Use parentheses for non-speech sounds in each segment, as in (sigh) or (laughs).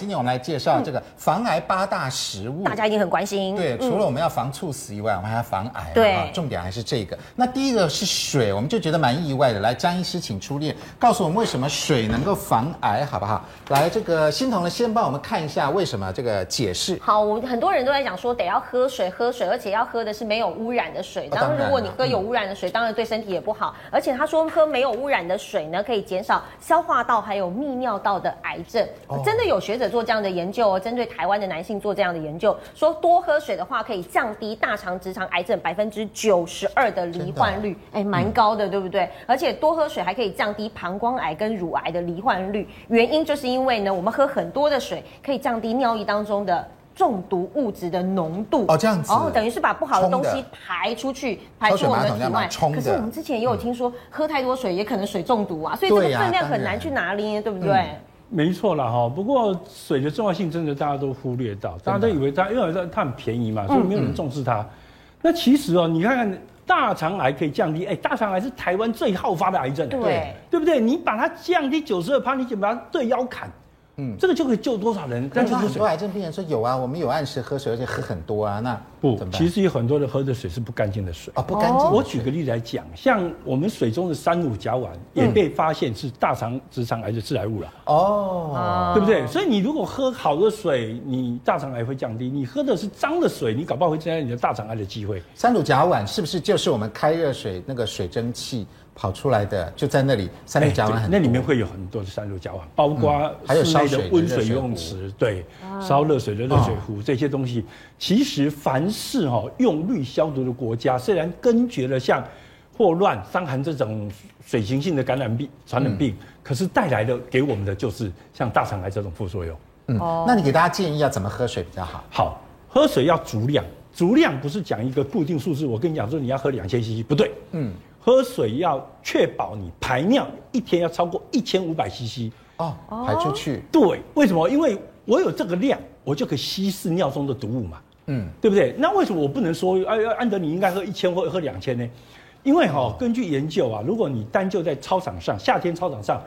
今天我们来介绍这个防癌八大食物，大家一定很关心。对，除了我们要防猝死以外，我们还要防癌。对，重点还是这个。那第一个是水，我们就觉得蛮意外的。来，张医师，请出列，告诉我们为什么水能够防癌，好不好？来，这个欣彤呢，先帮我们看一下为什么这个解释。好，我们很多人都在讲说得要喝水，喝水，而且要喝的是没有污染的水。当然，如果你喝有污染的水，当然对身体也不好。而且他说喝没有污染的水呢，可以减少消化道还有泌尿道的癌症。真的有学者做这样的研究哦，针对台湾的男性做这样的研究，说多喝水的话可以降低大肠直肠癌症百分之九十二的罹患率，哎，蛮高的，对不对？而且多喝水还可以降低膀胱癌跟乳癌的罹患率，原因就是因为呢，我们喝很多的水可以降低尿液当中的中毒物质的浓度。哦，这样子，哦，等于是把不好的东西排出去，排出我们的体外。可是我们之前也有听说，喝太多水也可能水中毒啊，所以这个分量很难去拿捏，对不对？没错了哈，不过水的重要性真的大家都忽略到，大家都以为它因为它很便宜嘛，所以没有人重视它。那其实哦，你看看大肠癌可以降低，哎，大肠癌是台湾最好发的癌症，对，对不对？你把它降低九十二趴，你就把它对腰砍。嗯，这个就可以救多少人？但是很多癌症病人说有啊，我们有按时喝水，而且喝很多啊。那不，其实有很多人喝的水是不干净的水啊，不干净。我举个例子来讲，像我们水中的三乳甲烷也被发现是大肠直肠癌的致癌物了。哦，对不对？所以你如果喝好的水，你大肠癌会降低；你喝的是脏的水，你搞不好会增加你的大肠癌的机会。三乳甲烷是不是就是我们开热水那个水蒸气？跑出来的就在那里，三氯甲烷很多，那里面会有很多的三氯甲烷，包括还有室内的温水游泳池，对，烧热水的热水壶这些东西。其实凡是哈用氯消毒的国家，虽然根绝了像霍乱、伤寒这种水行性的感染病、传染病，可是带来的给我们的就是像大肠癌这种副作用。嗯，那你给大家建议要怎么喝水比较好？好，喝水要足量，足量不是讲一个固定数字，我跟你讲说你要喝两千 CC，不对，嗯。喝水要确保你排尿一天要超过一千五百 CC 哦，排出去。对，为什么？因为我有这个量，我就可以稀释尿中的毒物嘛。嗯，对不对？那为什么我不能说，哎，安德你应该喝一千或喝两千呢？因为哈，根据研究啊，如果你单就在操场上，夏天操场上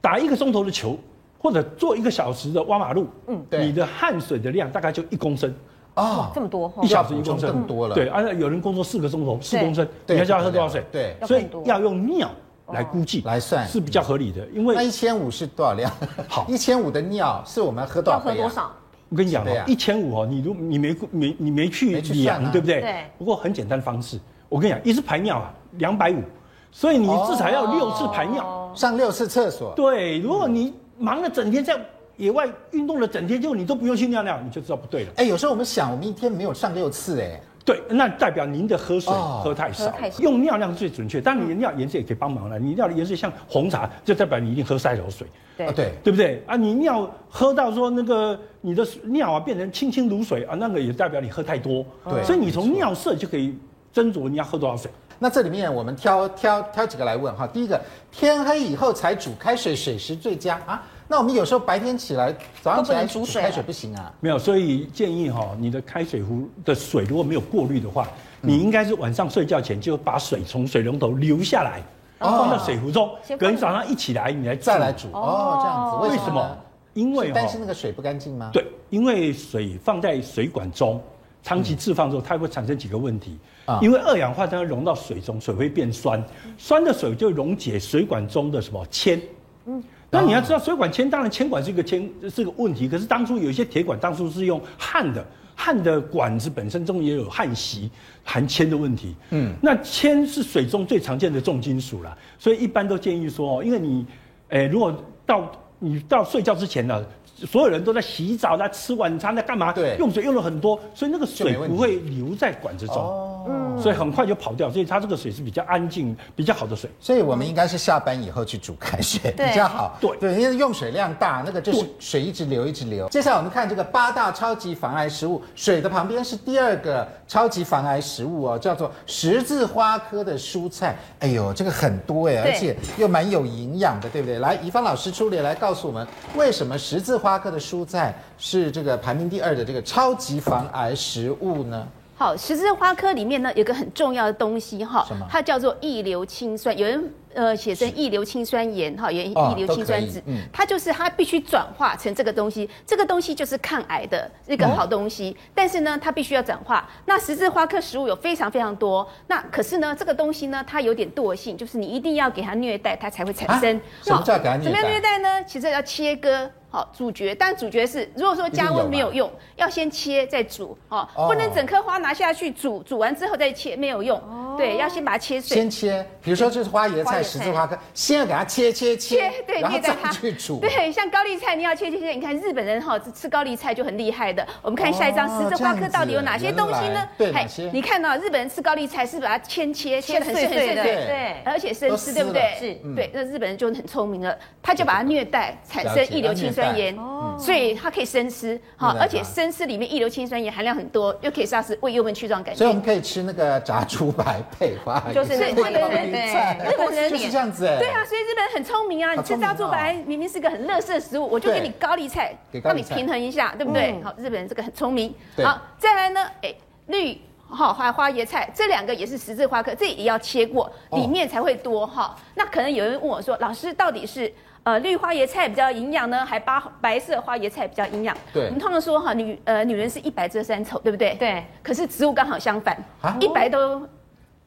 打一个钟头的球，或者做一个小时的挖马路，嗯，对，你的汗水的量大概就一公升。哦，这么多，一小时一公升更多了。对，而且有人工作四个钟头，四公升，你要叫他喝多少水？对，所以要用尿来估计来算是比较合理的。因为那一千五是多少量？(laughs) 好，一千五的尿是我们喝多少？喝多少？我跟你讲哦，一千五哦，你如你没没你没去量，对不对？对。不过很简单的方式，我跟你讲，一次排尿啊，两百五，所以你至少要六次排尿，上六次厕所。对，如果你忙了整天这样。野外运动了整天，结果你都不用去尿尿，你就知道不对了。哎、欸，有时候我们想，我们一天没有上六次，哎，对，那代表您的喝水喝太少，哦、太少用尿量是最准确。但你的尿颜色也可以帮忙了，你尿的颜色像红茶，就代表你一定喝赛罗水。对对，对不对啊？你尿喝到说那个你的尿啊变成清清如水啊，那个也代表你喝太多。对，所以你从尿色就可以斟酌你要喝多少水。那这里面我们挑挑挑几个来问哈。第一个，天黑以后才煮开水，水时最佳啊。那我们有时候白天起来，早上起来煮水开水不行啊？没有，所以建议哈，你的开水壶的水如果没有过滤的话，你应该是晚上睡觉前就把水从水龙头流下来，放到水壶中，隔天早上一起来你来再来煮。哦，这样子，为什么？因为担心那个水不干净吗？对，因为水放在水管中，长期置放之后，它会产生几个问题。因为二氧化碳溶到水中，水会变酸，酸的水就溶解水管中的什么铅。嗯。那你要知道，水管铅当然铅管是一个铅是个问题，可是当初有一些铁管当初是用焊的，焊的管子本身中也有焊锡含铅的问题。嗯，那铅是水中最常见的重金属了，所以一般都建议说，因为你，诶，如果到你到睡觉之前呢，所有人都在洗澡，在吃晚餐，在干嘛？对，用水用了很多，所以那个水不会留在管子中。哦。所以很快就跑掉，所以它这个水是比较安静、比较好的水。所以我们应该是下班以后去煮开水比较好。对对，因为用水量大，那个就是水一直流一直流。接下来我们看这个八大超级防癌食物，水的旁边是第二个超级防癌食物哦，叫做十字花科的蔬菜。哎呦，这个很多哎，而且又蛮有营养的，对不对？来，怡芳老师出列来告诉我们，为什么十字花科的蔬菜是这个排名第二的这个超级防癌食物呢？好，十字花科里面呢有个很重要的东西哈，它叫做异硫氰酸。有人呃写成异硫氰酸盐哈，原异硫氰酸酯，它就是它必须转化成这个东西，这个东西就是抗癌的一个好东西，但是呢，它必须要转化。那十字花科食物有非常非常多，那可是呢，这个东西呢，它有点惰性，就是你一定要给它虐待，它才会产生。什么叫给它虐待？怎么样虐待呢？其实要切割。好，主角，但主角是，如果说加温没有用，要先切再煮，哦，不能整颗花拿下去煮，煮完之后再切没有用，对，要先把它切碎。先切，比如说这是花椰菜、十字花科，先要给它切切切，对，然后再去煮。对，像高丽菜，你要切切切，你看日本人哈吃高丽菜就很厉害的。我们看下一张，十字花科到底有哪些东西呢？对，你看到日本人吃高丽菜是把它切切切的很碎很碎的，对，而且生吃，对不对？是，对，那日本人就很聪明了，他就把它虐待，产生异硫氰酸盐。所以它可以生吃，好，而且生吃里面异硫氰酸盐含量很多，又可以杀死胃幽门曲状杆菌。所以我们可以吃那个炸猪排配花，(laughs) 就是对对对对，日本人就是这样子哎。对啊，所以日本人很聪明啊，你吃炸猪排明明是个很垃圾的食物，我就给你高丽菜，让你平衡一下，对不对？好，日本人这个很聪明。好，再来呢，哎，绿哈花花椰菜这两个也是十字花科，这也要切过，里面才会多哈。那可能有人问我说，老师到底是？呃，绿花椰菜比较营养呢，还八白色花椰菜比较营养？对，我们通常说哈，女呃女人是一白遮三丑，对不对？对。可是植物刚好相反，一白都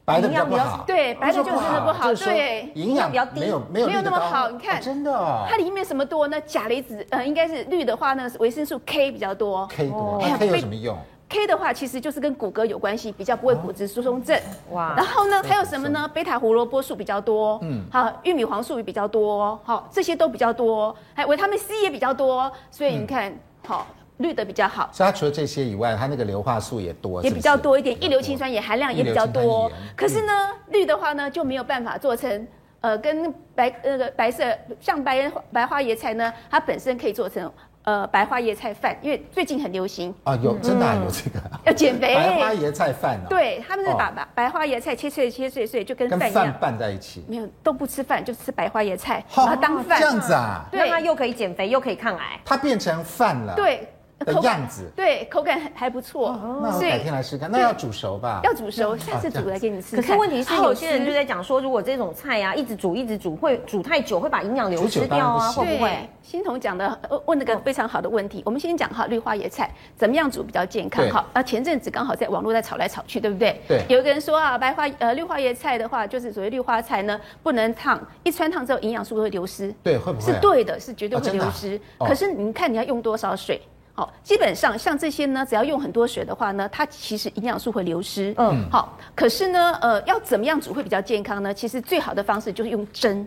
白的比较不好，对，白的就真的不好，对，营养比较低，没有没有那么好。你看，真的，它里面什么多呢？钾离子呃，应该是绿的话呢，维生素 K 比较多。K 多，K 有什么用？K 的话，其实就是跟骨骼有关系，比较不会骨质疏松症。哇，然后呢，还有什么呢？贝塔胡萝卜素比较多，嗯，好，玉米黄素也比较多，好，这些都比较多，还有维他命 C 也比较多，所以你看，好，绿的比较好。所以它除了这些以外，它那个硫化素也多，也比较多一点，一硫氰酸盐含量也比较多。可是呢，绿的话呢就没有办法做成，呃，跟白那个白色像白白花椰菜呢，它本身可以做成。呃，白花椰菜饭，因为最近很流行啊，有真的有这个 (laughs) 要减肥。白花椰菜饭啊，对，他们是把白白花椰菜切碎切碎碎，就跟饭一样拌在一起。没有都不吃饭，就吃白花椰菜，把它当饭。这样子啊？对，它又可以减肥又可以抗癌，它变成饭了。对。的样子，对，口感还还不错。那我改天来试看，那要煮熟吧？要煮熟，下次煮来给你吃。可是问题是，有些人就在讲说，如果这种菜呀，一直煮一直煮，会煮太久，会把营养流失掉啊？会不会？欣桐讲的问了个非常好的问题。我们先讲哈，绿花椰菜怎么样煮比较健康？哈，啊，前阵子刚好在网络在炒来炒去，对不对？对。有一个人说啊，白花呃绿花椰菜的话，就是所谓绿花菜呢，不能烫，一穿烫之后营养素会流失。对，会不会？是对的，是绝对会流失。可是你看你要用多少水？好，基本上像这些呢，只要用很多水的话呢，它其实营养素会流失。嗯，好，可是呢，呃，要怎么样煮会比较健康呢？其实最好的方式就是用蒸。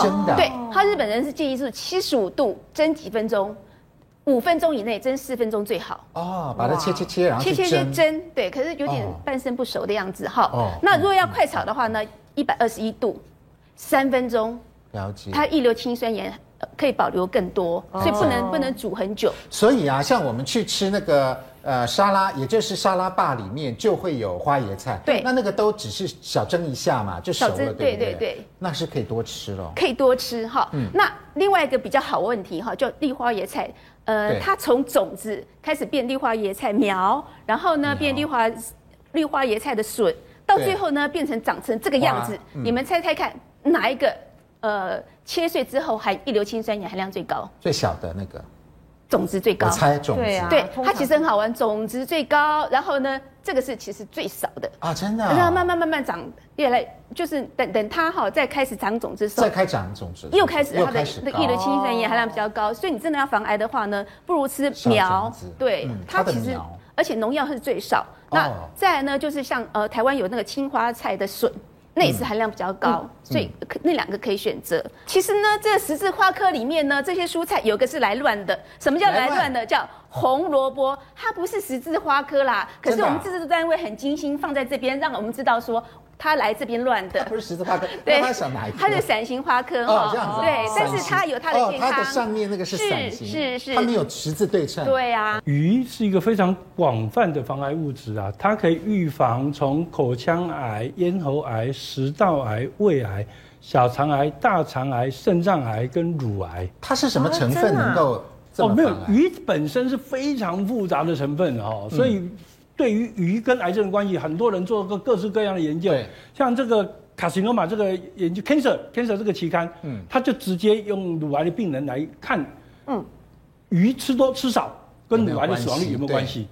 真的。对，他日本人是建议是七十五度蒸几分钟，五分钟以内蒸四分钟最好。哦，把它切切切，然后切切切蒸。对，可是有点半生不熟的样子。哈。哦。那如果要快炒的话呢，一百二十一度，三分钟。了解。它异硫氰酸盐。可以保留更多，所以不能、哦、不能煮很久。所以啊，像我们去吃那个呃沙拉，也就是沙拉坝里面就会有花椰菜。对，那那个都只是小蒸一下嘛，就熟了，对不对？对那是可以多吃咯。可以多吃哈。嗯。那另外一个比较好问题哈，叫绿花椰菜。呃，它从种子开始变绿花椰菜苗，然后呢变绿花绿花椰菜的笋，到最后呢变成长成这个样子。嗯、你们猜猜看哪一个？呃，切碎之后含异硫氰酸盐含量最高，最小的那个。种子最高。我猜种子，对啊，对，它其实很好玩，种子最高，然后呢，这个是其实最少的。啊，真的，然后慢慢慢慢长，越来就是等等它哈再开始长种子时候，再开长种子，又开始它的那异硫氰酸盐含量比较高，所以你真的要防癌的话呢，不如吃苗，对，它其实而且农药是最少。那再来呢，就是像呃台湾有那个青花菜的笋。那也是含量比较高，嗯、所以可那两个可以选择。嗯、其实呢，这十字花科里面呢，这些蔬菜有个是来乱的。什么叫来乱的？叫红萝卜，它不是十字花科啦。可是我们制作单位很精心放在这边，让我们知道说。它来这边乱的，不是十字花科，(laughs) 对，它是哪一个？它是伞形花科哦，这样子，对，但是它有它的健康。它的上面那个是伞形，是是，它没有十字对称。对啊，鱼是一个非常广泛的防癌物质啊，它可以预防从口腔癌、咽喉癌、食道癌、胃癌、小肠癌、大肠癌、肾脏癌跟乳癌。它是什么成分能够这么？哦，没有，鱼本身是非常复杂的成分哦，所以。对于鱼跟癌症的关系，很多人做过各式各样的研究。对像这个卡西诺玛这个研究 cancer cancer 这个期刊，嗯，他就直接用乳癌的病人来看，嗯，鱼吃多吃少跟乳癌的死亡率有没有关系？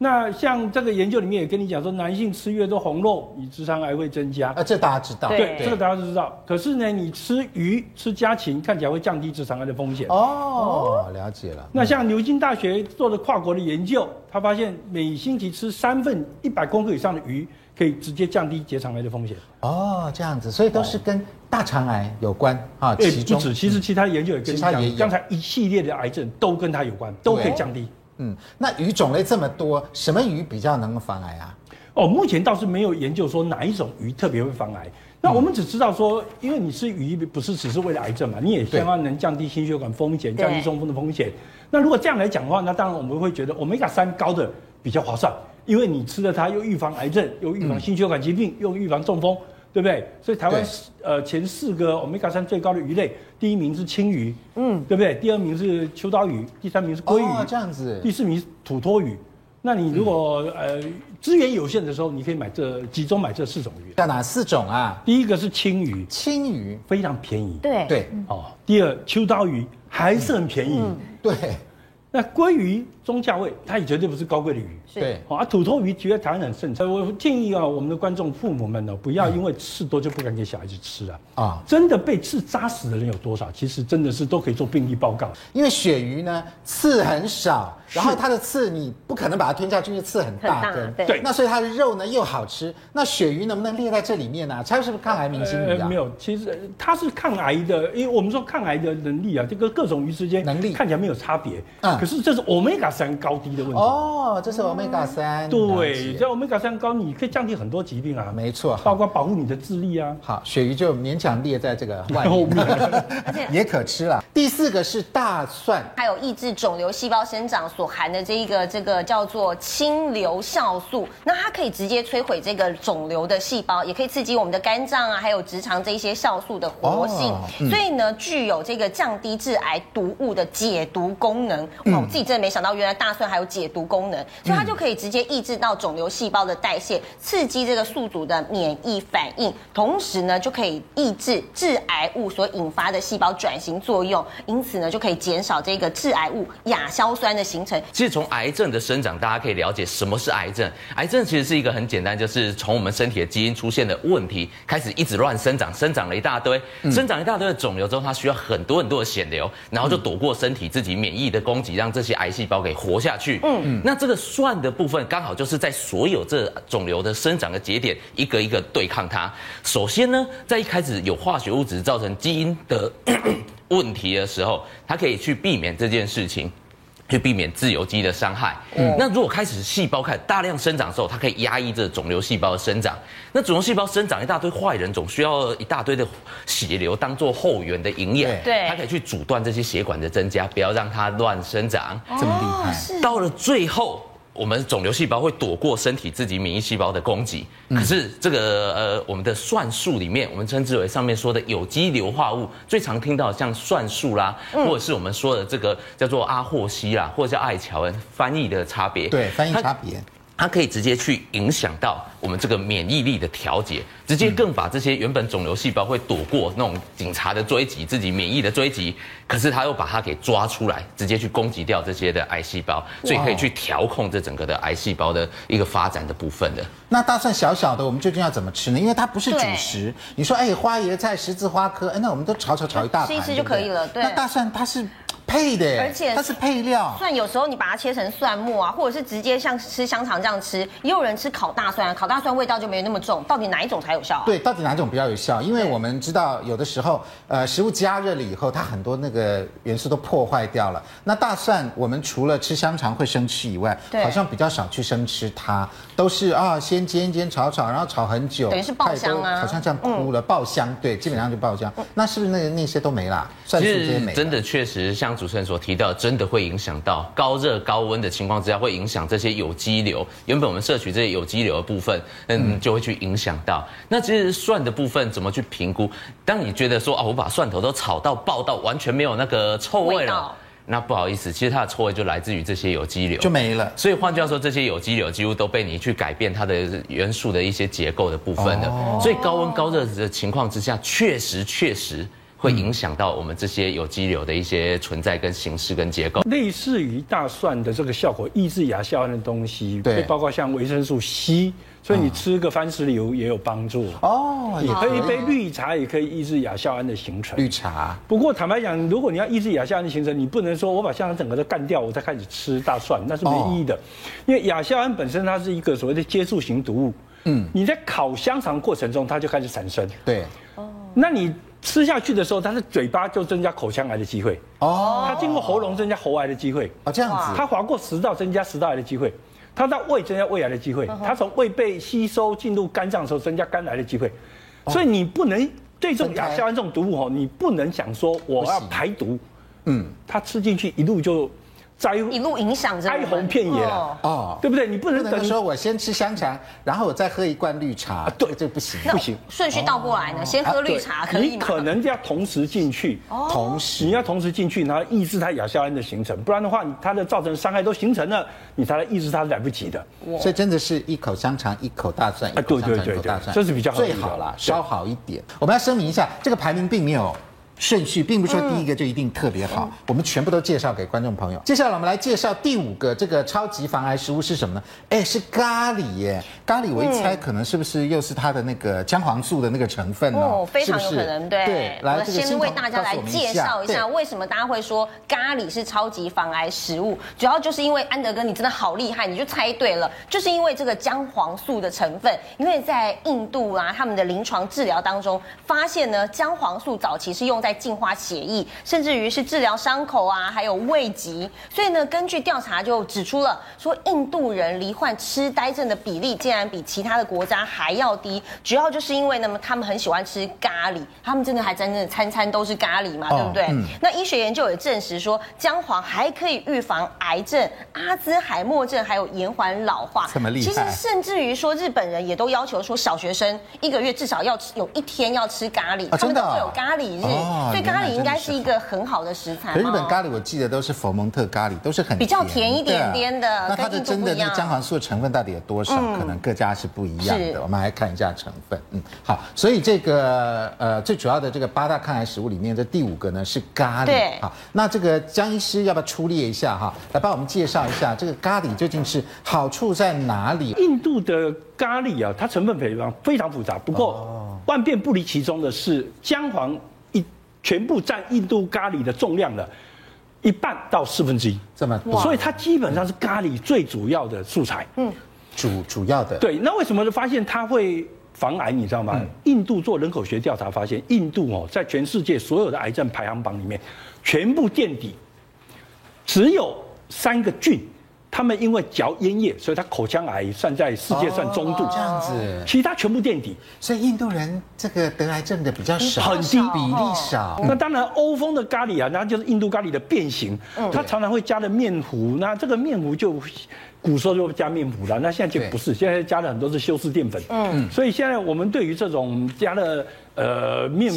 那像这个研究里面也跟你讲说，男性吃越多红肉，你直肠癌会增加。啊，这大家知道。对，对这个大家都知道。可是呢，你吃鱼、吃家禽，看起来会降低直肠癌的风险。哦，了解了。那像牛津大学做的跨国的研究，他发现每星期吃三份一百公克以上的鱼，可以直接降低结肠癌的风险。哦，这样子，所以都是跟大肠癌有关啊。对，不止，其实其他研究也跟你讲，刚才一系列的癌症都跟它有关，都可以降低。嗯，那鱼种类这么多，什么鱼比较能够防癌啊？哦，目前倒是没有研究说哪一种鱼特别会防癌。那我们只知道说，因为你吃鱼不是只是为了癌症嘛，你也希望能降低心血管风险，降低中风的风险。那如果这样来讲的话，那当然我们会觉得欧米伽三高的比较划算，因为你吃了它又预防癌症，又预防心血管疾病，又预防中风。对不对？所以台湾对呃前四个欧米伽三最高的鱼类，第一名是青鱼，嗯，对不对？第二名是秋刀鱼，第三名是鲑鱼，哦，这样子，第四名是土托鱼。那你如果、嗯、呃资源有限的时候，你可以买这集中买这四种鱼。叫哪四种啊？第一个是青鱼，青鱼非常便宜，对对哦。第二秋刀鱼还是很便宜，嗯嗯、对。那鲑鱼中价位，它也绝对不是高贵的鱼。对，啊，土头鱼觉得台湾很盛产。我建议啊，我们的观众父母们呢，不要因为刺多就不敢给小孩子吃啊。啊，真的被刺扎死的人有多少？其实真的是都可以做病例报告。因为鳕鱼呢，刺很少，然后它的刺你不可能把它吞下去，因为刺很大根。对，那所以它的肉呢又好吃。那鳕鱼能不能列在这里面呢？它是不是抗癌明星鱼啊？没有，其实它是抗癌的，因为我们说抗癌的能力啊，这个各种鱼之间能力看起来没有差别。嗯，可是这是欧米伽三高低的问题。哦，这是欧米伽三。对，这欧米伽三高，你可以降低很多疾病啊。没错，包括保护你的智力啊。好，鳕鱼就勉强列在这个外面，(laughs) (laughs) 而且也可吃了。第四个是大蒜，还有抑制肿瘤细胞生长所含的这一个这个叫做清流酵素，那它可以直接摧毁这个肿瘤的细胞，也可以刺激我们的肝脏啊，还有直肠这一些酵素的活性，哦嗯、所以呢，具有这个降低致癌毒物的解毒功能。我自己真的没想到，原来大蒜还有解毒功能，所以它就可以直接抑制到肿瘤细胞的代谢，刺激这个宿主的免疫反应，同时呢，就可以抑制致癌物所引发的细胞转型作用，因此呢，就可以减少这个致癌物亚硝酸的形成。其实从癌症的生长，大家可以了解什么是癌症。癌症其实是一个很简单，就是从我们身体的基因出现的问题开始，一直乱生长，生长了一大堆，生长一大堆的肿瘤之后，它需要很多很多的血流，然后就躲过身体自己免疫的攻击，让这些癌细胞给活下去。嗯嗯，那这个蒜的部分刚好就是在所有这肿瘤的生长的节点，一个一个对抗它。首先呢，在一开始有化学物质造成基因的 (clears throat) 问题的时候，它可以去避免这件事情。去避免自由基的伤害。嗯，那如果开始细胞开始大量生长的时候，它可以压抑这肿瘤细胞的生长。那肿瘤细胞生长一大堆坏人总，需要一大堆的血流当做后援的营养。对，它可以去阻断这些血管的增加，不要让它乱生长。这么厉害。到了最后。我们肿瘤细胞会躲过身体自己免疫细胞的攻击，可是这个呃，我们的算术里面，我们称之为上面说的有机硫化物，最常听到像算术啦，或者是我们说的这个叫做阿霍西啦，或者叫艾乔恩，翻译的差别。对，翻译差别。它可以直接去影响到我们这个免疫力的调节，直接更把这些原本肿瘤细胞会躲过那种警察的追击、自己免疫的追击，可是它又把它给抓出来，直接去攻击掉这些的癌细胞，所以可以去调控这整个的癌细胞的一个发展的部分的。那大蒜小小的，我们究竟要怎么吃呢？因为它不是主食。你说，哎，花椰菜、十字花科，哎，那我们都炒炒炒一大盘，吃一吃就可以了。对，那大蒜它是。配的，而且它是配料。蒜有时候你把它切成蒜末啊，或者是直接像吃香肠这样吃，也有人吃烤大蒜，烤大蒜味道就没有那么重。到底哪一种才有效啊？对，到底哪一种比较有效？因为我们知道有的时候，呃，食物加热了以后，它很多那个元素都破坏掉了。那大蒜，我们除了吃香肠会生吃以外，好像比较少去生吃它，都是啊，先煎煎炒炒，然后炒很久，等于是爆香啊，好像这样哭了，嗯、爆香，对，基本上就爆香。嗯、那是不是那那些都没了？蒜素这些没了？真的确实像主持人所提到。真的会影响到高热高温的情况之下，会影响这些有机硫。原本我们摄取这些有机硫的部分，嗯，就会去影响到。那其实蒜的部分怎么去评估？当你觉得说啊，我把蒜头都炒到爆到完全没有那个臭味了。那不好意思，其实它的臭味就来自于这些有机硫，就没了。所以换句话说，这些有机硫几乎都被你去改变它的元素的一些结构的部分了。哦、所以高温高热的情况之下，确实确实会影响到我们这些有机瘤的一些存在跟形式跟结构。类似于大蒜的这个效果，抑制亚硝胺的东西，对，包括像维生素 C。所以你吃个番石榴也有帮助哦，你喝一杯绿茶也可以抑制亚硝胺的形成。绿茶。不过坦白讲，如果你要抑制亚硝胺的形成，你不能说我把香肠整个都干掉，我再开始吃大蒜，那是没意义的。因为亚硝胺本身它是一个所谓的接触型毒物，嗯，你在烤香肠过程中它就开始产生。对。哦。那你吃下去的时候，它的嘴巴就增加口腔癌的机会。哦。它经过喉咙增加喉癌的机会。哦，这样子。它划过食道增加食道癌的机会。它到胃增加胃癌的机会，它从胃被吸收进入肝脏的时候增加肝癌的机会，所以你不能对这种亚硝胺这种毒物哦，你不能想说我要排毒，嗯，它吃进去一路就。一路影响着，哀鸿遍野啊，哦，对不对？你不能等说，我先吃香肠，然后我再喝一罐绿茶，对，这不行，不行。顺序倒过来呢，先喝绿茶可以吗？你可能要同时进去，同时你要同时进去，然后抑制它亚硝胺的形成，不然的话，它的造成伤害都形成了，你才来抑制它是来不及的。所以真的是一口香肠，一口大蒜，一口香肠，一口大蒜，这是比较最好了，稍好一点。我们要声明一下，这个排名并没有。顺序并不是说第一个就一定特别好，我们全部都介绍给观众朋友。接下来我们来介绍第五个这个超级防癌食物是什么呢？哎，是咖喱耶！咖喱我一猜可能是不是又是它的那个姜黄素的那个成分呢？哦，非常有可能，对。对，来，先为大家来介绍一下为什么大家会说咖喱是超级防癌食物，主要就是因为安德哥你真的好厉害，你就猜对了，就是因为这个姜黄素的成分，因为在印度啊他们的临床治疗当中发现呢，姜黄素早期是用在在净化血液，甚至于是治疗伤口啊，还有胃疾。所以呢，根据调查就指出了，说印度人罹患痴呆症的比例竟然比其他的国家还要低。主要就是因为呢，他们很喜欢吃咖喱，他们真的还真的餐餐都是咖喱嘛，哦、对不对？嗯、那医学研究也证实说，姜黄还可以预防癌症、阿兹海默症，还有延缓老化。这么厉害？其实甚至于说，日本人也都要求说，小学生一个月至少要有一天要吃咖喱，哦、他们都会有咖喱日。哦所以咖喱应该是一个很好的食材。日本咖喱我记得都是佛蒙特咖喱，都是很比较甜一点点的。那它的真的那姜黄素的成分到底有多少？可能各家是不一样的。我们来看一下成分。嗯，好。所以这个呃最主要的这个八大抗癌食物里面的第五个呢是咖喱。对。好，那这个江医师要不要出列一下哈？来帮我们介绍一下这个咖喱究竟是好处在哪里？印度的咖喱啊，它成分非常非常复杂，不过万变不离其中的是姜黄。全部占印度咖喱的重量的一半到四分之一，这么多，所以它基本上是咖喱最主要的素材。嗯，主主要的。对，那为什么就发现它会防癌？你知道吗？嗯、印度做人口学调查发现，印度哦，在全世界所有的癌症排行榜里面，全部垫底，只有三个郡。他们因为嚼烟叶，所以他口腔癌算在世界算中度，这样子，其他全部垫底。所以印度人这个得癌症的比较少，很低比例少。那当然，欧风的咖喱啊，那就是印度咖喱的变形，它常常会加了面糊，那这个面糊就。古时候就加面糊了，那现在就不是，现在加了很多是修饰淀粉。嗯，所以现在我们对于这种加了呃面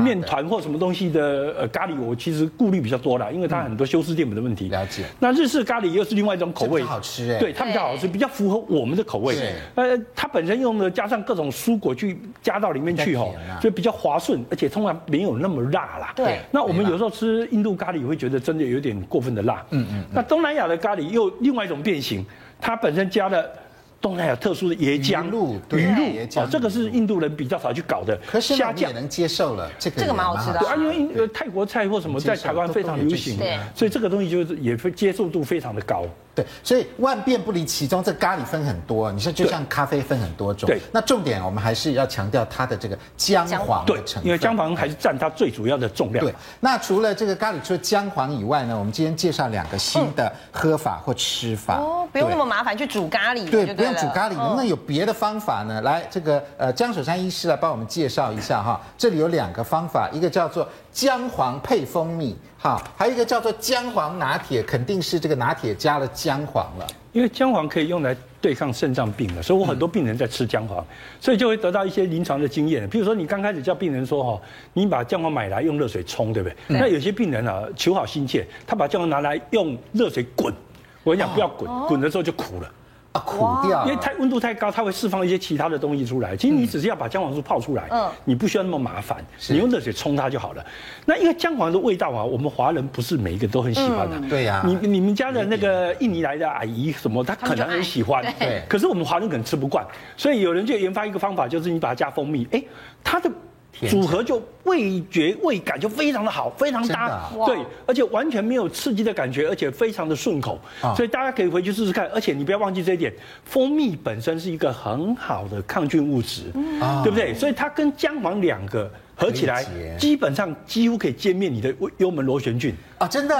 面团或什么东西的呃咖喱，我其实顾虑比较多啦，因为它很多修饰淀粉的问题。了解。那日式咖喱又是另外一种口味，好吃哎。对，它比较好吃，比较符合我们的口味。对。呃，它本身用的加上各种蔬果去加到里面去哈，所以比较滑顺，而且通常没有那么辣啦。对。那我们有时候吃印度咖喱会觉得真的有点过分的辣。嗯嗯。那东南亚的咖喱又另外一种变形。它本身加了东南亚特殊的椰浆、鱼露，哦，这个是印度人比较少去搞的。可是虾酱也能接受了，这个这个蛮好吃的。对啊，因为印泰国菜或什么在台湾非常流行，所以这个东西就是也会接受度非常的高。对，所以万变不离其宗，这咖喱分很多。你说就像咖啡分很多种。对，那重点我们还是要强调它的这个姜黄的成分，因为姜黄还是占它最主要的重量。对，那除了这个咖喱除了姜黄以外呢，我们今天介绍两个新的喝法或吃法。哦，不用那么麻烦去煮咖喱，对，不用煮咖喱能不能有别的方法呢？来，这个呃江守山医师来帮我们介绍一下哈。这里有两个方法，一个叫做姜黄配蜂蜜，哈，还有一个叫做姜黄拿铁，肯定是这个拿铁加了姜黄了。因为姜黄可以用来对抗肾脏病的，所以我很多病人在吃姜黄，所以就会得到一些临床的经验。譬如说，你刚开始叫病人说哈，你把姜黄买来用热水冲，对不对？那有些病人啊，求好心切，他把姜黄拿来用热水滚，我跟你讲不要滚，滚的时候就苦了。啊，苦掉，因为太温度太高，它会释放一些其他的东西出来。其实你只是要把姜黄素泡出来，嗯，你不需要那么麻烦，你用热水冲它就好了。那因为姜黄的味道啊，我们华人不是每一个都很喜欢的。对呀，你你们家的那个印尼来的阿姨什么，她可能很喜欢，对。可是我们华人可能吃不惯，所以有人就研发一个方法，就是你把它加蜂蜜，哎，它的。组合就味觉味感就非常的好，非常搭，啊、对，而且完全没有刺激的感觉，而且非常的顺口，哦、所以大家可以回去试试看。而且你不要忘记这一点，蜂蜜本身是一个很好的抗菌物质，嗯、对不对？所以它跟姜黄两个合起来，基本上几乎可以歼灭你的幽门螺旋菌啊！真的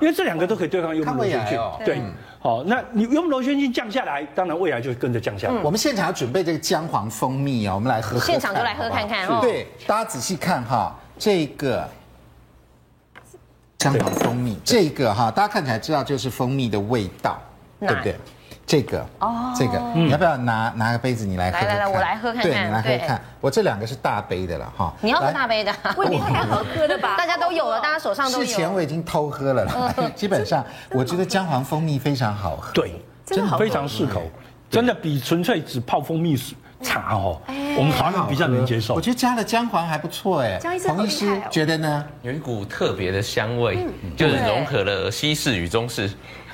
因为这两个都可以对抗幽门螺旋菌，哦、对。嗯好，那你幽门螺旋菌降下来，当然胃癌就跟着降下来。嗯、我们现场要准备这个姜黄蜂蜜哦，我们来喝喝。现场就来喝看看哦。对，大家仔细看哈，这个姜黄蜂蜜，这个哈，大家看起来知道就是蜂蜜的味道，对不对？这个哦，这个你要不要拿拿个杯子，你来喝？来来来，我来喝看看。对，你来喝看。我这两个是大杯的了哈。你要喝大杯的，未必太好喝的吧？(laughs) 大家都有了，大家手上都有。之前我已经偷喝了啦。(laughs) 基本上，我觉得姜黄蜂蜜非常好喝。对，真的非常适口，真的比纯粹只泡蜂蜜茶哦，我们华人比较能接受。我觉得加了姜黄还不错哎。黄医师觉得呢？有一股特别的香味，就是融合了西式与中式。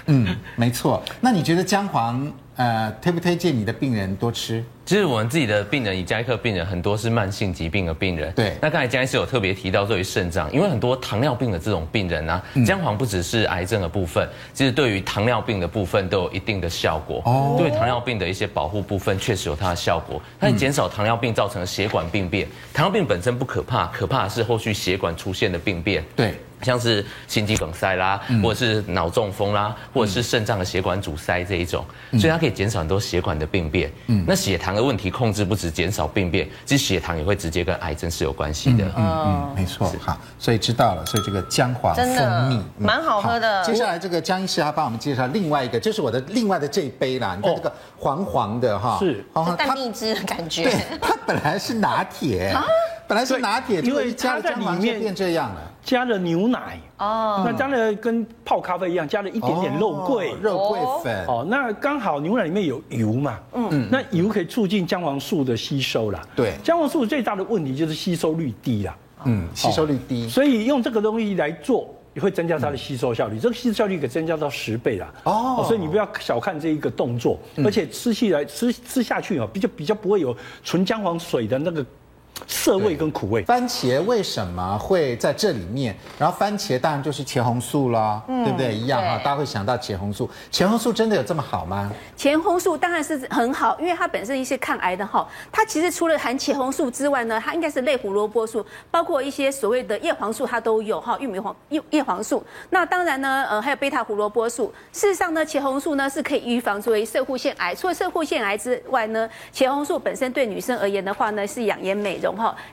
嗯，没错。那你觉得姜黄呃推不推荐你的病人多吃？其实我们自己的病人，以加一克病人很多是慢性疾病的病人。对。那刚才江医师有特别提到对于肾脏，因为很多糖尿病的这种病人呢，姜黄不只是癌症的部分，其实对于糖尿病的部分都有一定的效果。哦。对糖尿病的一些保护部分确实有它的效果，它减少糖尿病造成的血管病变。糖尿病本身不可怕，可怕的是后续血管出现的病变。对。像是心肌梗塞啦，或者是脑中风啦，或者是肾脏的血管阻塞这一种，所以它可以减少很多血管的病变。嗯，那血糖的问题控制不止减少病变，其实血糖也会直接跟癌症是有关系的。嗯嗯，没错。好，所以知道了。所以这个姜黄蜂蜜蛮好喝的。接下来这个江医师还帮我们介绍另外一个，就是我的另外的这一杯啦。你看这个黄黄的哈，是黄黄淡蜜汁的感觉。对，它本来是拿铁，本来是拿铁，因为加在里面变这样了。加了牛奶哦，那加了跟泡咖啡一样，加了一点点肉桂、哦、肉桂粉。哦，那刚好牛奶里面有油嘛，嗯，那油可以促进姜黄素的吸收啦。对，姜黄素最大的问题就是吸收率低啦，嗯，吸收率低，所以用这个东西来做，也会增加它的吸收效率，嗯、这个吸收效率可以增加到十倍啦。哦，所以你不要小看这一个动作，嗯、而且吃起来吃吃下去啊，比较比较不会有纯姜黄水的那个。涩味跟苦味，番茄为什么会在这里面？然后番茄当然就是茄红素啦，嗯、对不对？一样哈，大家会想到茄红素。茄红素真的有这么好吗？茄红素当然是很好，因为它本身一些抗癌的哈。它其实除了含茄红素之外呢，它应该是类胡萝卜素，包括一些所谓的叶黄素，它都有哈。玉米黄叶叶黄素，那当然呢，呃，还有贝塔胡萝卜素。事实上呢，茄红素呢是可以预防作为射护腺癌。除了射护腺癌之外呢，茄红素本身对女生而言的话呢，是养颜美容。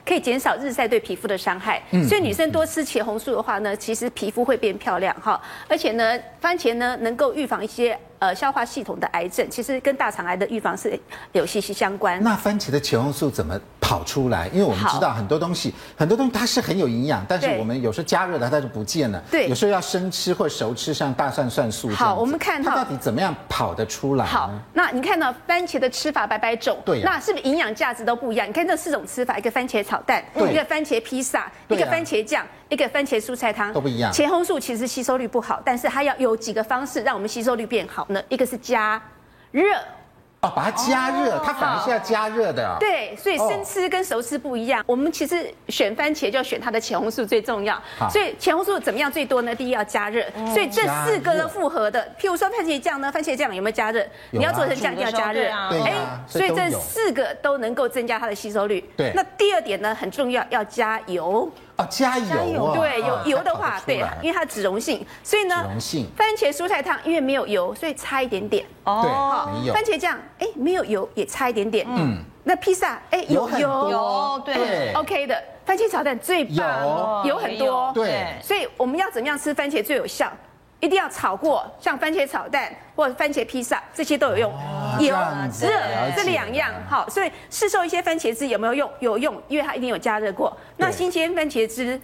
可以减少日晒对皮肤的伤害，所以女生多吃茄红素的话呢，其实皮肤会变漂亮哈，而且呢，番茄呢能够预防一些。呃，消化系统的癌症其实跟大肠癌的预防是有息息相关。那番茄的茄红素怎么跑出来？因为我们知道很多东西，很多东西它是很有营养，但是我们有时候加热了它就不见了。对，有时候要生吃或熟吃，像大蒜、蒜素。好，我们看它到底怎么样跑得出来？好，那你看到番茄的吃法百百种，对，那是不是营养价值都不一样？你看这四种吃法：一个番茄炒蛋，一个番茄披萨，一个番茄酱，一个番茄蔬菜汤，都不一样。茄红素其实吸收率不好，但是它要有几个方式让我们吸收率变好呢。一个是加热哦，把它加热，它反而是要加热的。对，所以生吃跟熟吃不一样。我们其实选番茄就要选它的茄红素最重要。所以茄红素怎么样最多呢？第一要加热。所以这四个都复合的。譬如说番茄酱呢，番茄酱有没有加热？你要做成酱要加热。哎，所以这四个都能够增加它的吸收率。对。那第二点呢，很重要，要加油。哦，加油，对，有油的话，对，因为它脂溶性，所以呢，脂溶性。番茄蔬菜汤因为没有油，所以差一点点。哦，对，番茄酱，哎，没有油也差一点点。嗯，那披萨，哎，有油，有，对，OK 的。番茄炒蛋最棒，有。很多，对，所以我们要怎么样吃番茄最有效？一定要炒过，像番茄炒蛋或者番茄披萨，这些都有用。油、热这两样好，所以市售一些番茄汁有没有用？有用，因为它一定有加热过。那新鲜番茄汁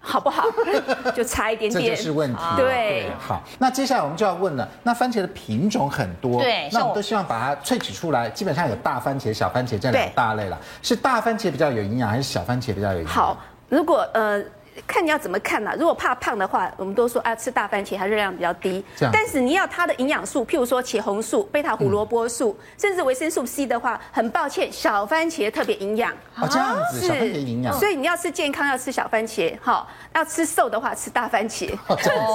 好不好？(laughs) 就差一点点，这就是问题。对，好，那接下来我们就要问了。那番茄的品种很多，对，那我们都希望把它萃取出来。基本上有大番茄、小番茄这两大类了。是大番茄比较有营养，还是小番茄比较有营养？好，如果呃。看你要怎么看呐、啊？如果怕胖的话，我们都说啊，吃大番茄它热量比较低。但是你要它的营养素，譬如说茄红素、贝塔胡萝卜素，嗯、甚至维生素 C 的话，很抱歉，小番茄特别营养。哦，这样子，是小番茄营养。所以你要吃健康，要吃小番茄。好，要吃瘦的话，吃大番茄。哦，(laughs) 这样子。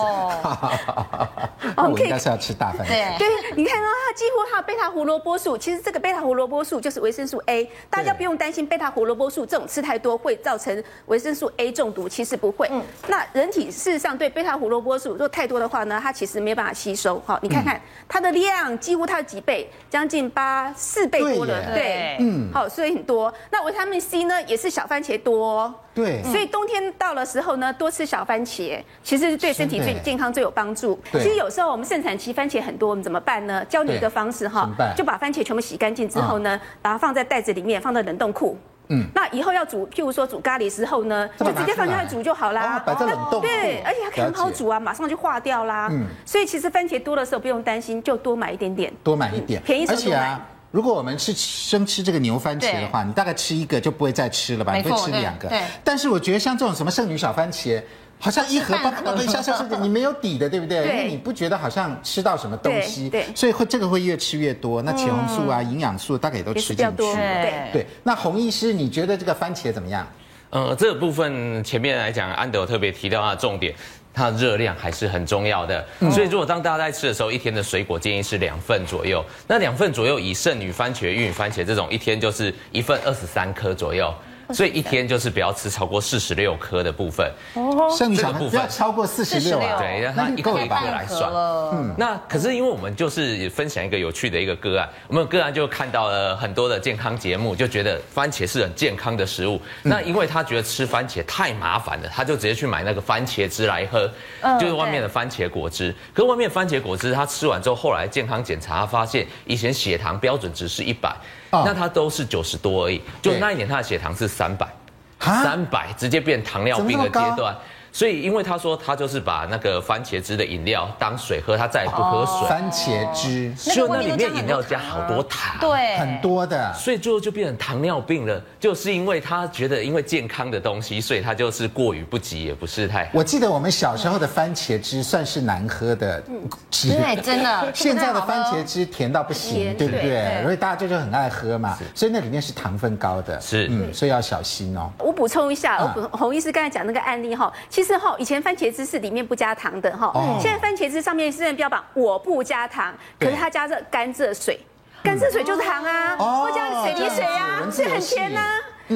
哦，(laughs) 我应该是要吃大番茄。对，对，你看啊、哦，它几乎它有贝塔胡萝卜素，其实这个贝塔胡萝卜素就是维生素 A，大家不用担心贝塔胡萝卜素这种吃太多会造成维生素 A 中毒，其实。是不会，嗯，那人体事实上对贝塔胡萝卜素如果太多的话呢，它其实没办法吸收。好，你看看它的量几乎它的几倍，将近八四倍多了，对，嗯，好，所以很多。那维他命 C 呢，也是小番茄多，对，所以冬天到了时候呢，多吃小番茄，其实对身体最健康最有帮助。其实有时候我们盛产期番茄很多，我们怎么办呢？教你一个方式哈，就把番茄全部洗干净之后呢，把它放在袋子里面，放到冷冻库。嗯，那以后要煮，譬如说煮咖喱时候呢，就直接放进来煮就好啦。摆在冷冻库。对，而且它很好煮啊，马上就化掉啦。嗯，所以其实番茄多的时候不用担心，就多买一点点。多买一点，便宜。而且啊，如果我们是生吃这个牛番茄的话，你大概吃一个就不会再吃了吧？你会吃两个。对。但是我觉得像这种什么剩女小番茄。好像一盒包包一箱箱是你没有底的，对不对？因为你不觉得好像吃到什么东西，对，所以会这个会越吃越多。那茄红素啊，营养素大概也都吃进去。对对。那洪医师，你觉得这个番茄怎么样？呃，这个部分前面来讲，安德特别提到它的重点，它的热量还是很重要的。所以如果当大家在吃的时候，一天的水果建议是两份左右。那两份左右，以剩女番茄、玉米番茄这种，一天就是一份二十三颗左右。所以一天就是不要吃超过四十六颗的部分，哦，剩下的部分要超过四十六，对，让它一个一个来算。嗯，那可是因为我们就是分享一个有趣的一个个案，我们个案就看到了很多的健康节目，就觉得番茄是很健康的食物。那因为他觉得吃番茄太麻烦了，他就直接去买那个番茄汁来喝，就是外面的番茄果汁。可是外面番茄果汁他吃完之后，后来健康检查他发现，以前血糖标准值是一百。那他都是九十多而已，就那一年他的血糖是三百，三百直接变糖尿病的阶段。所以，因为他说他就是把那个番茄汁的饮料当水喝，他再也不喝水。番茄汁，所以那里面饮料加好多糖，对，很多的，所以最后就变成糖尿病了。就是因为他觉得，因为健康的东西，所以他就是过于不及，也不是太。我记得我们小时候的番茄汁算是难喝的汁，对，真的。现在的番茄汁甜到不行，对不对？所以大家就就很爱喝嘛，所以那里面是糖分高的，是，嗯，所以要小心哦。我补充一下，我补洪医师刚才讲那个案例哈，其实哈，以前番茄汁是里面不加糖的哈，现在番茄汁上面虽然标榜我不加糖，可是它加着甘蔗水，甘蔗水就是糖啊，或加水泥水啊，所以很甜呐，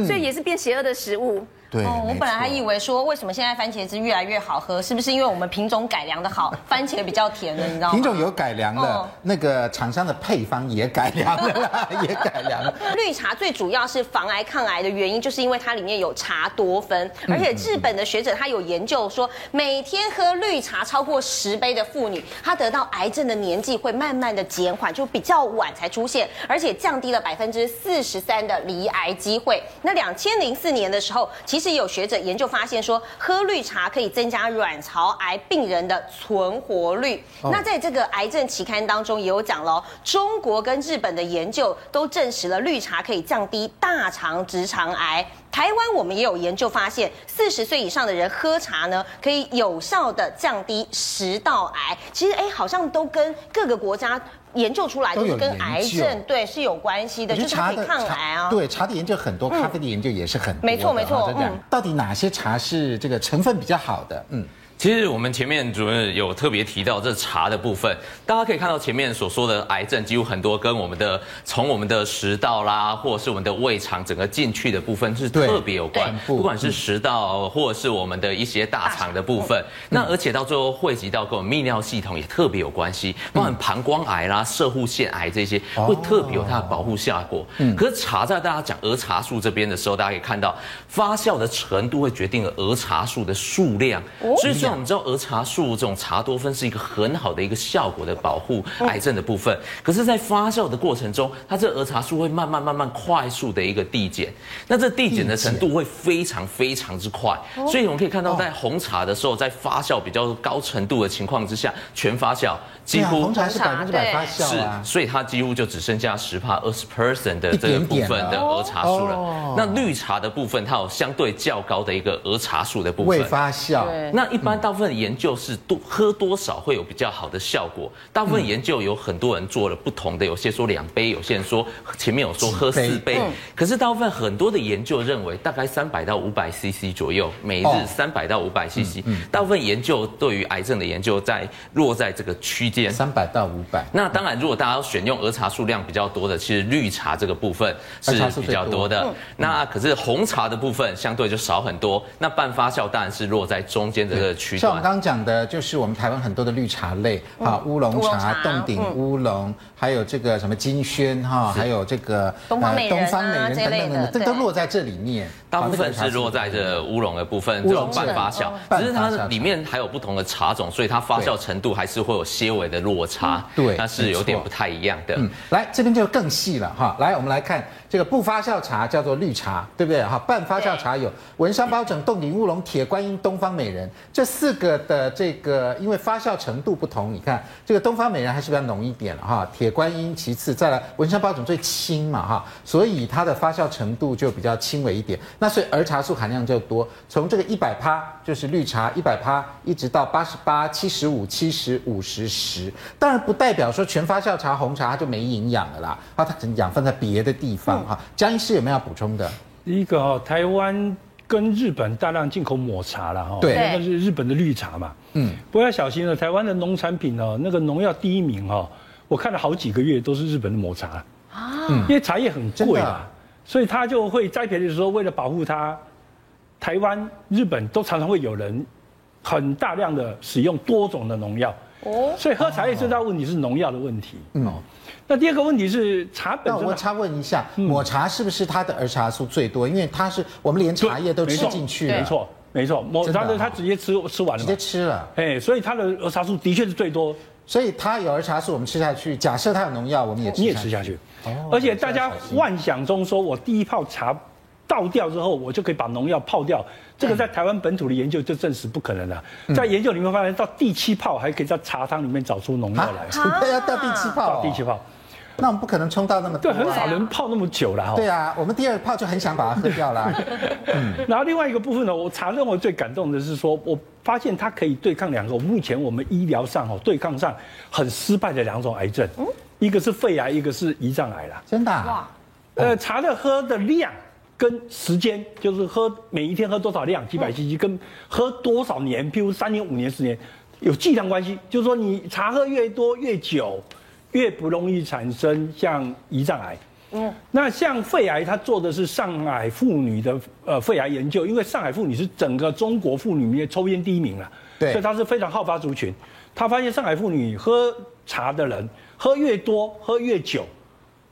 所以也是变邪恶的食物。对，哦，我本来还以为说，为什么现在番茄汁越来越好喝，是不是因为我们品种改良的好，番茄比较甜的，你知道吗？品种有改良了，那个厂商的配方也改良了，(laughs) 也改良了。绿茶最主要是防癌抗癌的原因，就是因为它里面有茶多酚，而且日本的学者他有研究说，每天喝绿茶超过十杯的妇女，她得到癌症的年纪会慢慢的减缓，就比较晚才出现，而且降低了百分之四十三的罹癌机会。那两千零四年的时候，其实有学者研究发现说，喝绿茶可以增加卵巢癌病人的存活率。那在这个癌症期刊当中也有讲了，中国跟日本的研究都证实了绿茶可以降低大肠直肠癌。台湾我们也有研究发现，四十岁以上的人喝茶呢，可以有效的降低食道癌。其实哎，好像都跟各个国家。研究出来就是跟癌症对是有关系的，就是可以抗癌啊。对，茶的研究很多，咖啡的研究也是很多。没错没错。嗯，到底哪些茶是这个成分比较好的？嗯，其实我们前面主任有特别提到这茶的部分，大家可以看到前面所说的癌症，几乎很多跟我们的从我们的食道啦，或者是我们的胃肠整个进去的部分是特别有关，不管是食道或者是我们的一些大肠的部分，那而且到最后汇集到跟我们泌尿系统也特别有关系，包含膀胱癌啦、射护腺癌这些，会特别有它的保护效果。可是茶在大家讲儿茶素这边的时候，大家可以看到发酵的程度会决定了儿茶素的数量，所以说。我们知道儿茶素这种茶多酚是一个很好的一个效果的保护癌症的部分，可是，在发酵的过程中，它这儿茶素会慢慢慢慢快速的一个递减，那这递减的程度会非常非常之快，所以我们可以看到，在红茶的时候，在发酵比较高程度的情况之下，全发酵几乎红茶是百分之百发酵，是，所以它几乎就只剩下十帕二十 percent 的这个部分的儿茶素了。那绿茶的部分，它有相对较高的一个儿茶素的部分，未发酵。那一般。大部分研究是多喝多少会有比较好的效果。大部分研究有很多人做了不同的，有些说两杯，有些人说前面有说喝四杯。可是大部分很多的研究认为大概三百到五百 CC 左右，每日三百到五百 CC。大部分研究对于癌症的研究在落在这个区间三百到五百。那当然，如果大家要选用儿茶数量比较多的，其实绿茶这个部分是比较多的。那可是红茶的部分相对就少很多。那半发酵当然是落在中间的这个区。像我们刚刚讲的，就是我们台湾很多的绿茶类，哈，乌龙茶、洞顶乌龙，还有这个什么金萱，哈，还有这个东方美人东方美人等等等，这都落在这里面。大部分是落在这乌龙的部分，这种半发酵，只是它里面还有不同的茶种，所以它发酵程度还是会有些微的落差。对，那是有点不太一样的。嗯，来这边就更细了哈，来我们来看。这个不发酵茶叫做绿茶，对不对？哈，半发酵茶有文山包拯、冻顶乌龙、铁观音、东方美人这四个的这个，因为发酵程度不同，你看这个东方美人还是比较浓一点了哈，铁观音其次，再来文山包拯最轻嘛哈，所以它的发酵程度就比较轻微一点。那所以儿茶素含量就多，从这个一百趴就是绿茶一百趴，一直到八十八、七十五、七十五、十十，当然不代表说全发酵茶红茶它就没营养了啦，啊，它可能养分在别的地方。好，江医师有没有要补充的？第一个哈，台湾跟日本大量进口抹茶了哈，对，那是日本的绿茶嘛，嗯，不过要小心了，台湾的农产品哦，那个农药第一名哈，我看了好几个月都是日本的抹茶。啊，因为茶叶很贵啊，所以他就会栽培的时候，为了保护它，台湾、日本都常常会有人很大量的使用多种的农药，哦，所以喝茶叶最大问题是农药的问题，嗯。(laughs) 那第二个问题是茶本身。那我插问一下，抹茶是不是它的儿茶素最多？因为它是我们连茶叶都吃进去了。没错，没错，抹茶的它直接吃吃完了。直接吃了。哎，所以它的儿茶素的确是最多。所以它有儿茶素，我们吃下去。假设它有农药，我们也吃你也吃下去。哦。而且大家幻想中说，我第一泡茶倒掉之后，我就可以把农药泡掉。这个在台湾本土的研究就证实不可能了。在研究里面发现，到第七泡还可以在茶汤里面找出农药来。要到第七泡。第七泡。那我们不可能冲到那么多，对，很少人泡那么久了哈。对啊，我们第二泡就很想把它喝掉了。(laughs) 嗯，然后另外一个部分呢，我茶认为最感动的是说，我发现它可以对抗两个目前我们医疗上哦对抗上很失败的两种癌症，一个是肺癌，一个是胰脏癌啦。真的？哇。呃，茶的喝的量跟时间，就是喝每一天喝多少量，几百 cc，跟喝多少年，譬如三年、五年、十年，有剂量关系。就是说，你茶喝越多越久。越不容易产生像胰脏癌，嗯，那像肺癌，他做的是上海妇女的呃肺癌研究，因为上海妇女是整个中国妇女里面抽烟第一名了，对，所以它是非常好发族群。他发现上海妇女喝茶的人喝越多喝越久，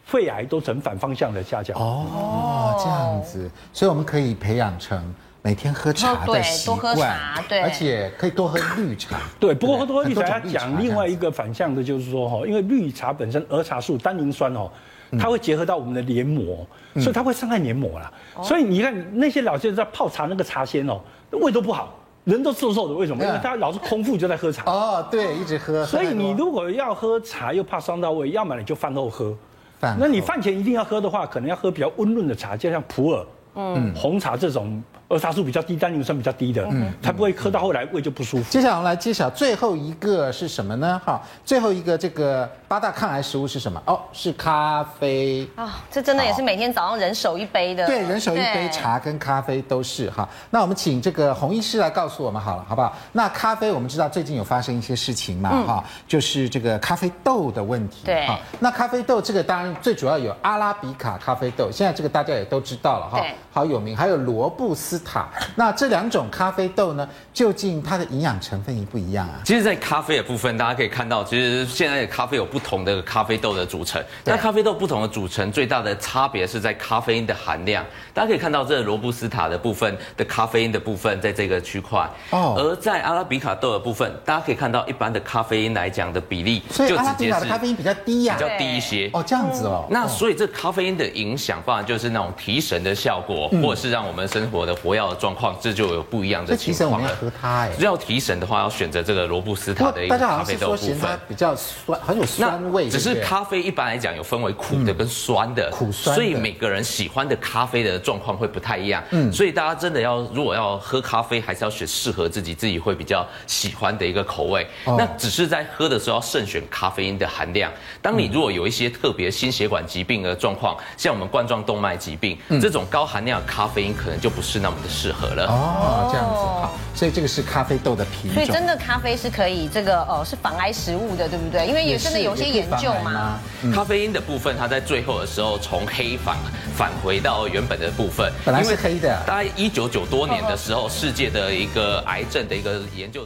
肺癌都呈反方向的下降。哦，这样子，所以我们可以培养成。每天喝茶的习惯，多喝茶，对，而且可以多喝绿茶。对，不过喝多喝绿茶要讲另外一个反向的，就是说哈，因为绿茶本身儿茶素单宁酸哦，它会结合到我们的黏膜，所以它会伤害黏膜啦。所以你看那些老先生在泡茶那个茶仙哦，胃都不好，人都瘦瘦的，为什么？因为他老是空腹就在喝茶。哦，对，一直喝。所以你如果要喝茶又怕伤到胃，要么你就饭后喝。饭。那你饭前一定要喝的话，可能要喝比较温润的茶，就像普洱、嗯红茶这种。儿茶素比较低，单宁酸比较低的，嗯，才不会喝到后来胃就不舒服。接下来我们来揭晓最后一个是什么呢？哈，最后一个这个八大抗癌食物是什么？哦，是咖啡啊、哦，这真的也是每天早上人手一杯的。对，人手一杯茶跟咖啡都是哈。那我们请这个洪医师来告诉我们好了，好不好？那咖啡我们知道最近有发生一些事情嘛，哈、嗯，就是这个咖啡豆的问题。对，哈，那咖啡豆这个当然最主要有阿拉比卡咖啡豆，现在这个大家也都知道了哈，好有名，还有罗布斯塔。那这两种咖啡豆呢，究竟它的营养成分一不一样啊？其实，在咖啡的部分，大家可以看到，其实现在的咖啡有不同的咖啡豆的组成。那咖啡豆不同的组成，最大的差别是在咖啡因的含量。大家可以看到，这个罗布斯塔的部分的咖啡因的部分，在这个区块。哦。而在阿拉比卡豆的部分，大家可以看到，一般的咖啡因来讲的比例，所以阿拉比卡的咖啡因比较低呀，比较低一些。哦，这样子哦。那所以这咖啡因的影响，当然就是那种提神的效果，或者是让我们生活的活跃的状况，这就有不一样的情况了。提神要喝它哎。要提神的话，要选择这个罗布斯塔的一个咖啡豆部分。它比较酸，很有酸味。只是咖啡一般来讲有分为苦的跟酸的，苦酸。所以每个人喜欢的咖啡的状况会不太一样。嗯。所以大家真的要，如果要喝咖啡，还是要选适合自己自己会比较喜欢的一个口味。那只是在喝的时候要慎选咖啡因的含量。当你如果有一些特别心血管疾病的状况，像我们冠状动脉疾病，这种高含量的咖啡因可能就不是那么的适合了。哦，这样子好。所以这个是咖啡豆的品种。所以真的咖啡是可以这个呃是防癌食物的，对不对？因为也真的有些研究嘛。咖啡因的部分，它在最后的时候从黑反返回到原本的部分，本来是黑的。大概一九九多年的时候，世界的一个癌症的一个研究。